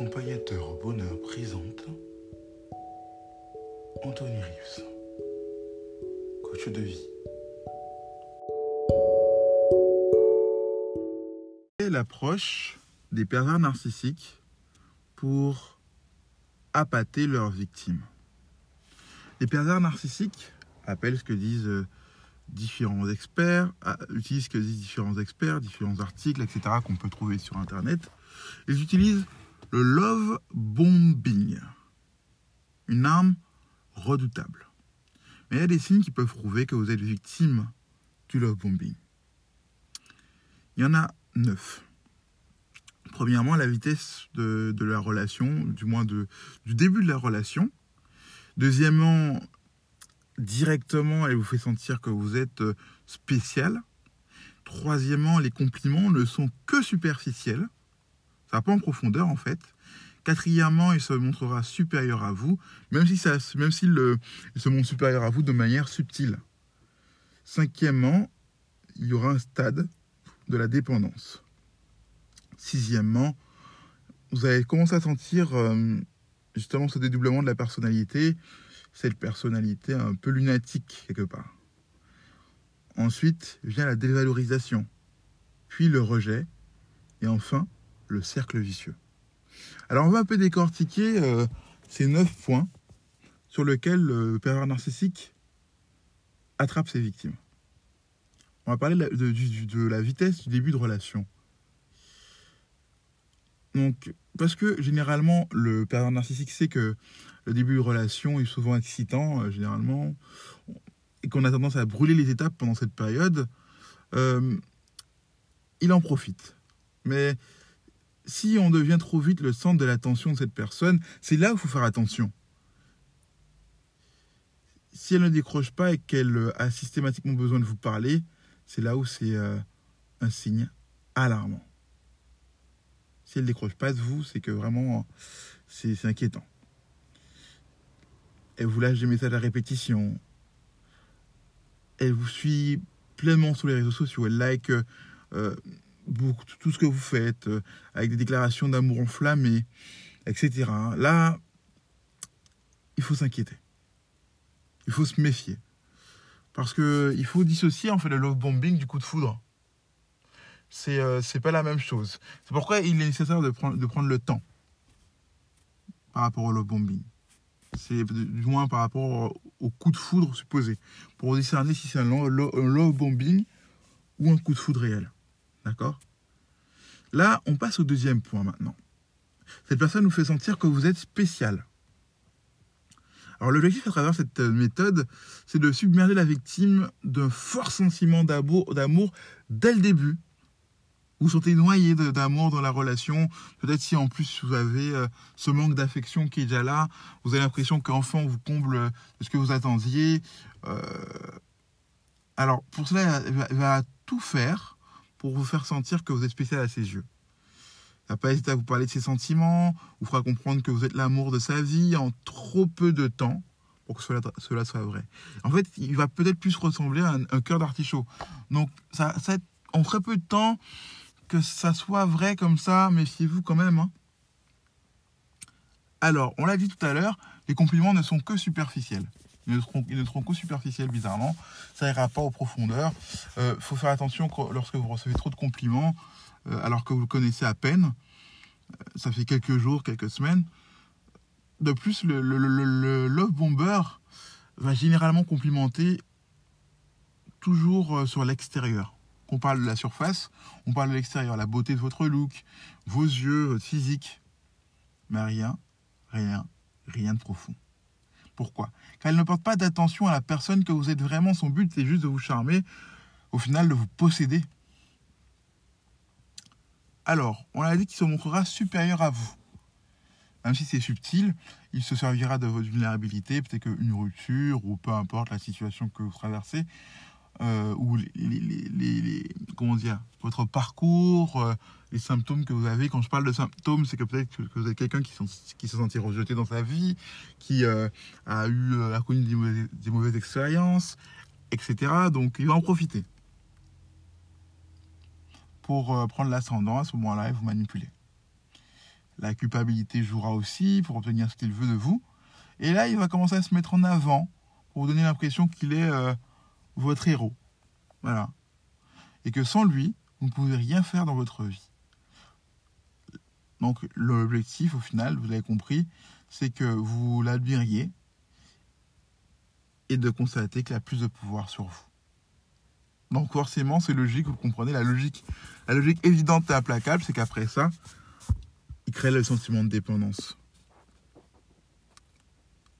Accompagnateur au bonheur présente Anthony Rives, coach de vie. l'approche des pervers narcissiques pour appâter leurs victimes? Les pervers narcissiques appellent ce que disent euh, différents experts, ah, utilisent ce que disent différents experts, différents articles, etc., qu'on peut trouver sur Internet. Ils utilisent le love bombing, une arme redoutable. Mais il y a des signes qui peuvent prouver que vous êtes victime du love bombing. Il y en a neuf. Premièrement, la vitesse de, la relation, du moins du début de la relation. Deuxièmement, directement, elle vous fait sentir que vous êtes euh, spécial. Troisièmement, les compliments ne sont que superficiels. Ça va pas en profondeur en fait. Quatrièmement, il se montrera supérieur à vous, même si ça, même s'il il se montre supérieur à vous de manière subtile. Cinquièmement, il y aura un stade de la dépendance. Sixièmement, vous allez commencer à sentir euh, justement ce dédoublement de la personnalité, cette personnalité un peu lunatique quelque part. Ensuite vient la dévalorisation, puis le rejet, et enfin le cercle vicieux. Alors on va un peu décortiquer euh, ces neuf points sur lesquels le pervers narcissique attrape ses victimes. On va parler de, la vitesse du début de relation. Donc, parce que généralement, le pervers narcissique sait que le début de relation est souvent excitant, euh, généralement, et qu'on a tendance à brûler les étapes pendant cette période, euh, il en profite. Mais si on devient trop vite le centre de l'attention de cette personne, c'est là où il faut faire attention. Si elle ne décroche pas et qu'elle a systématiquement besoin de vous parler, c'est là où c'est euh, un signe alarmant. Si elle ne décroche pas de vous, c'est que vraiment, c'est inquiétant. Elle vous lâche des messages à répétition. Elle vous suit pleinement sur les réseaux sociaux. Elle like euh, tout ce que vous faites, euh, avec des déclarations d'amour enflammées, etc. Là, il faut s'inquiéter. Il faut se méfier. Parce qu'il faut dissocier en fait le love bombing du coup de foudre. C'est euh, pas la même chose. C'est pourquoi il est nécessaire de prendre, de prendre le temps par rapport au love bombing. C'est du moins par rapport au coup de foudre supposé. Pour discerner si c'est un love bombing ou un coup de foudre réel. D'accord? Là, on passe au deuxième point maintenant. Cette personne nous fait sentir que vous êtes spécial. Alors l'objectif à travers cette euh, méthode, c'est de submerger la victime d'un fort sentiment d'amour dès le début. Vous vous sentez noyé d'amour dans la relation. Peut-être si en plus vous avez euh, ce manque d'affection qui est déjà là, vous avez l'impression qu'enfin on vous comble euh, ce que vous attendiez. Alors pour cela, il va tout faire pour vous faire sentir que vous êtes spécial à ses yeux. Il va pas hésiter à vous parler de ses sentiments, vous fera comprendre que vous êtes l'amour de sa vie en trop peu de temps pour que cela, soit vrai. En fait, il va peut-être plus ressembler à un, cœur d'artichaut. Donc, ça, ça en très peu de temps que ça soit vrai comme ça, méfiez-vous quand même. Hein. Alors, on l'a dit tout à l'heure, les compliments ne sont que superficiels. Ils ne seront, ils bizarrement. Ça ira pas aux profondeurs. Il euh, faut faire attention lorsque vous recevez trop de compliments, euh, alors que vous le connaissez à peine. Euh, ça fait quelques jours, quelques semaines. De plus, le, le, love bomber va généralement complimenter toujours sur l'extérieur. On parle de la surface, on parle de l'extérieur, la beauté de votre look, vos yeux, votre physique. Mais rien, rien, rien de profond. Pourquoi Car elle ne porte pas d'attention à la personne que vous êtes vraiment. Son but, c'est juste de vous charmer, au final, de vous posséder. Alors, on a dit qu'il se montrera supérieur à vous. Même si c'est subtil, il se servira de votre vulnérabilité, peut-être qu'une rupture, ou peu importe la situation que vous traversez, euh, ou les, comment dire, votre parcours, euh, les symptômes que vous avez. Quand je parle de symptômes, c'est que peut-être que vous êtes quelqu'un qui, qui se sentit rejeté dans sa vie, qui euh, a eu a connu des mauvaises, expériences, etc. Donc il va en profiter pour prendre l'ascendant à ce moment-là et vous manipuler. la culpabilité jouera aussi pour obtenir ce qu'il veut de vous. Et là, il va commencer à se mettre en avant pour vous donner l'impression qu'il est votre héros. Voilà. Et que sans lui, vous ne pouvez rien faire dans votre vie. Donc l'objectif, au final, vous avez compris, c'est que vous l'admiriez et de constater qu'il a plus de pouvoir sur vous. Donc forcément, c'est logique, vous comprenez, la logique, la logique évidente et implacable, c'est qu'après ça, il crée le sentiment de dépendance.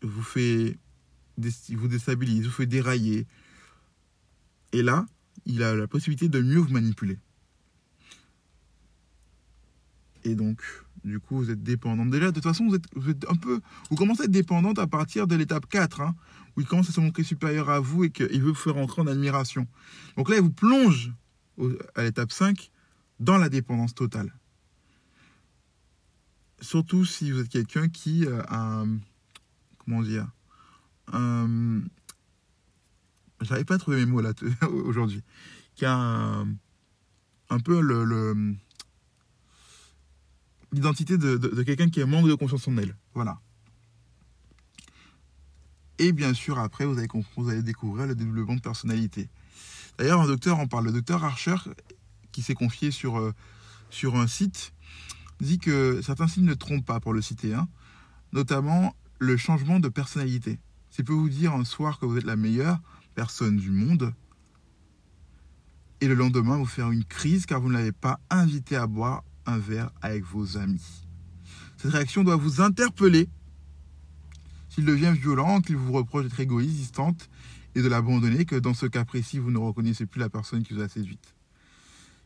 Vous fait, vous déstabilise, vous fait dérailler. Et là, il a la possibilité de mieux vous manipuler. Et donc, du coup, vous êtes dépendante. Déjà, de toute façon, vous êtes, un peu. Vous commencez à être dépendante à partir de l'étape 4, hein, où il commence à se montrer supérieur à vous et qu'il veut vous faire entrer en admiration. Donc là, il vous plonge à l'étape 5 dans la dépendance totale. Surtout si vous êtes quelqu'un qui euh, a. Comment dire J'arrive pas à trouver mes mots là aujourd'hui. Qui a un, peu le l'identité de, quelqu'un qui a manque de confiance en elle. Voilà. Et bien sûr, après, vous allez, vous allez découvrir le développement de personnalité. D'ailleurs, un docteur en parle. Le docteur Archer, qui s'est confié sur, euh, sur un site, dit que certains signes ne trompent pas, pour le citer, hein, notamment le changement de personnalité. C'est peut vous dire un soir que vous êtes la meilleure personne du monde, et le lendemain vous faire une crise car vous ne l'avez pas invité à boire un verre avec vos amis. Cette réaction doit vous interpeller. S'il devient violent, qu'il vous reproche d'être égoïste, distante et de l'abandonner, que dans ce cas précis, vous ne reconnaissez plus la personne qui vous a séduite.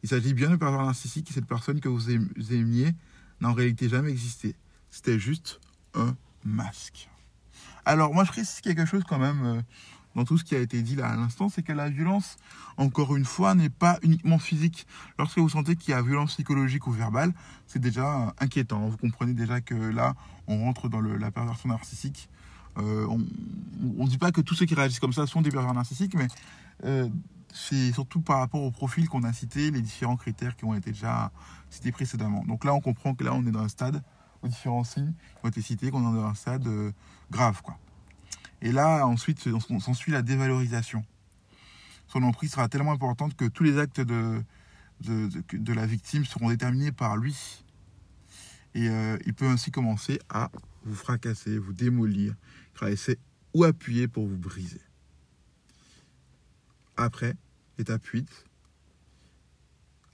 Il s'agit bien de pervers narcissique et cette personne que vous aimiez n'a en réalité jamais existé. C'était juste un masque. Alors, moi, je précise quelque chose quand même euh, dans tout ce qui a été dit là à l'instant, c'est que la violence, encore une fois, n'est pas uniquement physique. Lorsque vous sentez qu'il y a violence psychologique ou verbale, c'est déjà inquiétant. Vous comprenez déjà que là, on rentre dans la perversion narcissique. Euh, on ne dit pas que tous ceux qui réagissent comme ça sont des pervers narcissiques, mais euh, c'est surtout par rapport au profil qu'on a cité, les différents critères qui ont été déjà cités précédemment. Donc là, on comprend que là, on est dans un stade, aux différents signes qui ont été cités, qu'on est dans un stade euh, grave, quoi. Et là, ensuite, s'ensuit la dévalorisation. Son emprise sera tellement importante que tous les actes de, de, la victime seront déterminés par lui. Et euh, il peut ainsi commencer à vous fracasser, vous démolir, caresser ou appuyer pour vous briser. Après, étape 8,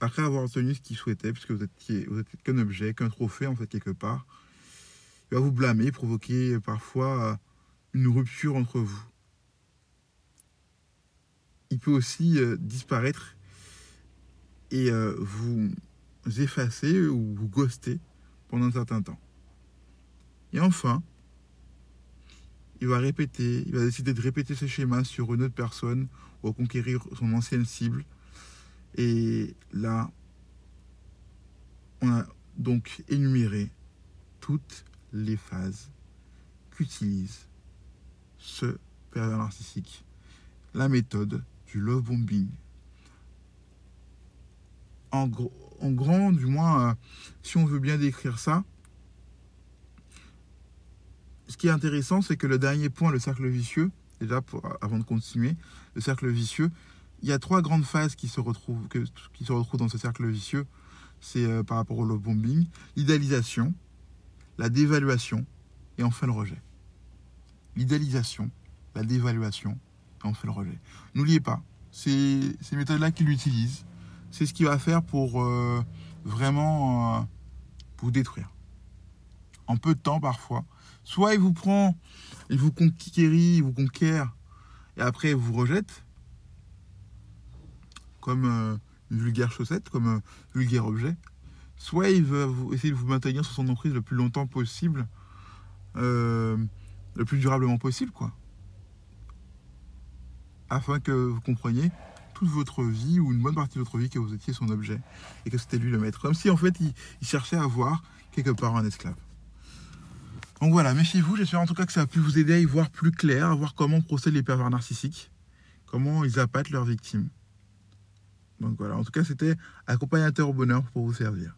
après avoir obtenu ce qu'il souhaitait, puisque vous êtes, vous êtes qu'un objet, qu'un trophée en fait quelque part, il va vous blâmer, provoquer parfois une rupture entre vous. Il peut aussi euh, disparaître et euh, vous effacer ou vous ghoster pendant un certain temps. Et enfin, il va répéter, il va décider de répéter ce schéma sur une autre personne ou conquérir son ancienne cible. Et là, on a donc énuméré toutes les phases qu'utilise ce pervers narcissique. La méthode du love bombing. En, en grand, du moins, euh, si on veut bien décrire ça, ce qui est intéressant, c'est que le dernier point, le cercle vicieux, déjà pour, avant de continuer, le cercle vicieux, il y a trois grandes phases qui se retrouvent, qui se retrouvent dans ce cercle vicieux. C'est euh, par rapport au love bombing, l'idéalisation, la dévaluation et enfin le rejet l'idéalisation, la dévaluation, on fait le rejet. N'oubliez pas, c'est ces méthodes-là qu'il utilise. C'est ce qu'il va faire pour euh, vraiment euh, vous détruire. En peu de temps parfois. Soit il vous prend, il vous conquérit, il vous conquiert, et après il vous rejette, comme euh, une vulgaire chaussette, comme un vulgaire objet. Soit il veut essayer de vous maintenir sur son emprise le plus longtemps possible le plus durablement possible, quoi. Afin que vous compreniez toute votre vie ou une bonne partie de votre vie que vous étiez son objet et que c'était lui le maître. Comme si en fait il, cherchait à voir quelque part un esclave. Donc voilà, méfiez-vous, j'espère en tout cas que ça a pu vous aider à y voir plus clair, à voir comment procèdent les pervers narcissiques, comment ils appâtent leurs victimes. Donc voilà, en tout cas c'était accompagnateur au bonheur pour vous servir.